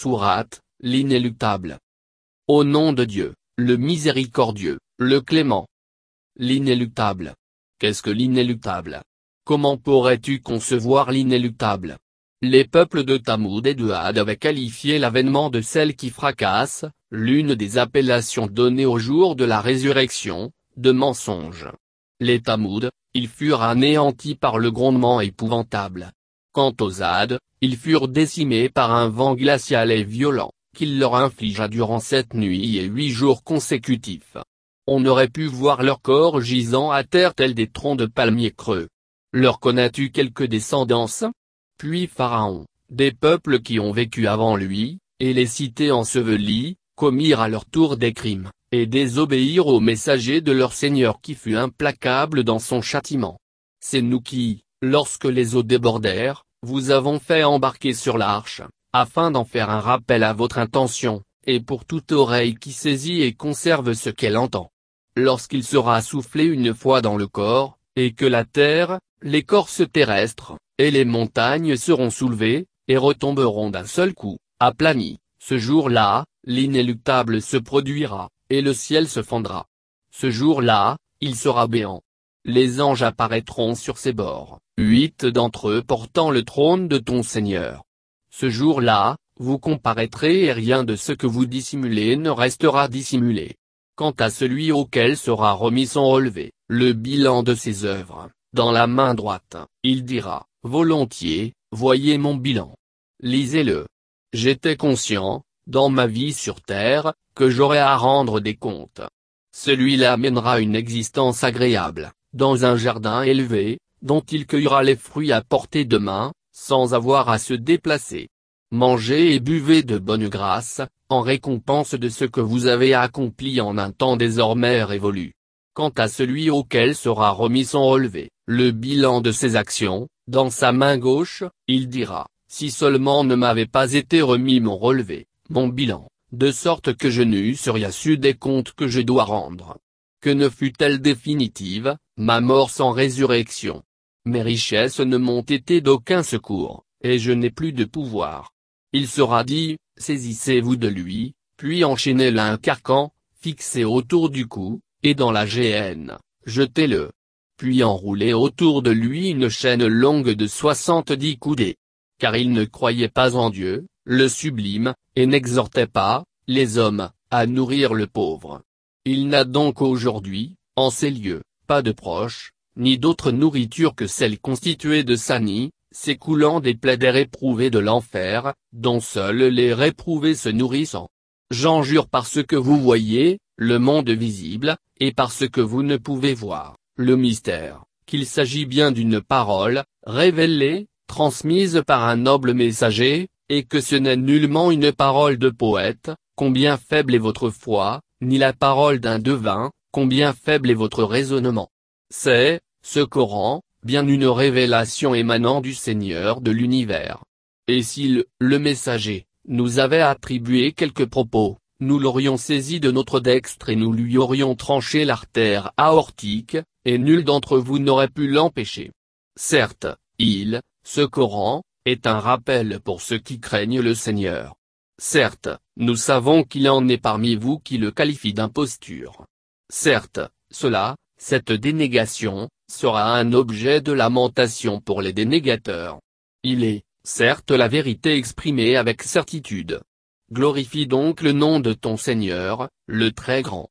Sourate, l'inéluctable. Au nom de Dieu, le miséricordieux, le clément. L'inéluctable. Qu'est-ce que l'inéluctable? Comment pourrais-tu concevoir l'inéluctable? Les peuples de Tamoud et de Had avaient qualifié l'avènement de celle qui fracasse, l'une des appellations données au jour de la résurrection, de mensonge. Les Tamoud, ils furent anéantis par le grondement épouvantable. Quant aux Had, ils furent décimés par un vent glacial et violent, qu'il leur infligea durant sept nuits et huit jours consécutifs. On aurait pu voir leurs corps gisant à terre tels des troncs de palmiers creux. Leur connais-tu quelques descendances Puis Pharaon, des peuples qui ont vécu avant lui, et les cités ensevelies, commirent à leur tour des crimes, et désobéirent au messager de leur Seigneur qui fut implacable dans son châtiment. C'est nous qui, lorsque les eaux débordèrent, vous avons fait embarquer sur l'arche, afin d'en faire un rappel à votre intention, et pour toute oreille qui saisit et conserve ce qu'elle entend. Lorsqu'il sera soufflé une fois dans le corps, et que la terre, l'écorce terrestre, et les montagnes seront soulevées, et retomberont d'un seul coup, aplanies, ce jour-là, l'inéluctable se produira, et le ciel se fendra. Ce jour-là, il sera béant. Les anges apparaîtront sur ses bords, huit d'entre eux portant le trône de ton Seigneur. Ce jour-là, vous comparaîtrez et rien de ce que vous dissimulez ne restera dissimulé. Quant à celui auquel sera remis son relevé, le bilan de ses œuvres, dans la main droite, il dira, volontiers, voyez mon bilan. Lisez-le. J'étais conscient, dans ma vie sur terre, que j'aurais à rendre des comptes. Celui-là mènera une existence agréable, dans un jardin élevé, dont il cueillera les fruits à portée de main, sans avoir à se déplacer. Mangez et buvez de bonne grâce, en récompense de ce que vous avez accompli en un temps désormais révolu. Quant à celui auquel sera remis son relevé, le bilan de ses actions, dans sa main gauche, il dira, si seulement ne m'avait pas été remis mon relevé, mon bilan, de sorte que je n'eusse rien su des comptes que je dois rendre. Que ne fut-elle définitive, ma mort sans résurrection? Mes richesses ne m'ont été d'aucun secours, et je n'ai plus de pouvoir. Il sera dit, saisissez-vous de lui, puis enchaînez-le un carcan, fixé autour du cou, et dans la géhenne, jetez-le. Puis enroulez autour de lui une chaîne longue de soixante-dix coudées. Car il ne croyait pas en Dieu, le sublime, et n'exhortait pas, les hommes, à nourrir le pauvre. Il n'a donc aujourd'hui, en ces lieux, pas de proche, ni d'autre nourriture que celle constituée de sani, s'écoulant des plaies des réprouvés de l'enfer, dont seuls les réprouvés se nourrissent. J'en jure par ce que vous voyez, le monde visible, et par ce que vous ne pouvez voir, le mystère, qu'il s'agit bien d'une parole, révélée, transmise par un noble messager, et que ce n'est nullement une parole de poète, combien faible est votre foi, ni la parole d'un devin, combien faible est votre raisonnement. C'est, ce Coran, bien une révélation émanant du Seigneur de l'univers. Et s'il, le messager, nous avait attribué quelques propos, nous l'aurions saisi de notre dextre et nous lui aurions tranché l'artère aortique, et nul d'entre vous n'aurait pu l'empêcher. Certes, il, ce Coran, est un rappel pour ceux qui craignent le Seigneur. Certes, nous savons qu'il en est parmi vous qui le qualifient d'imposture. Certes, cela, cette dénégation, sera un objet de lamentation pour les dénégateurs. Il est, certes la vérité exprimée avec certitude. Glorifie donc le nom de ton Seigneur, le très grand.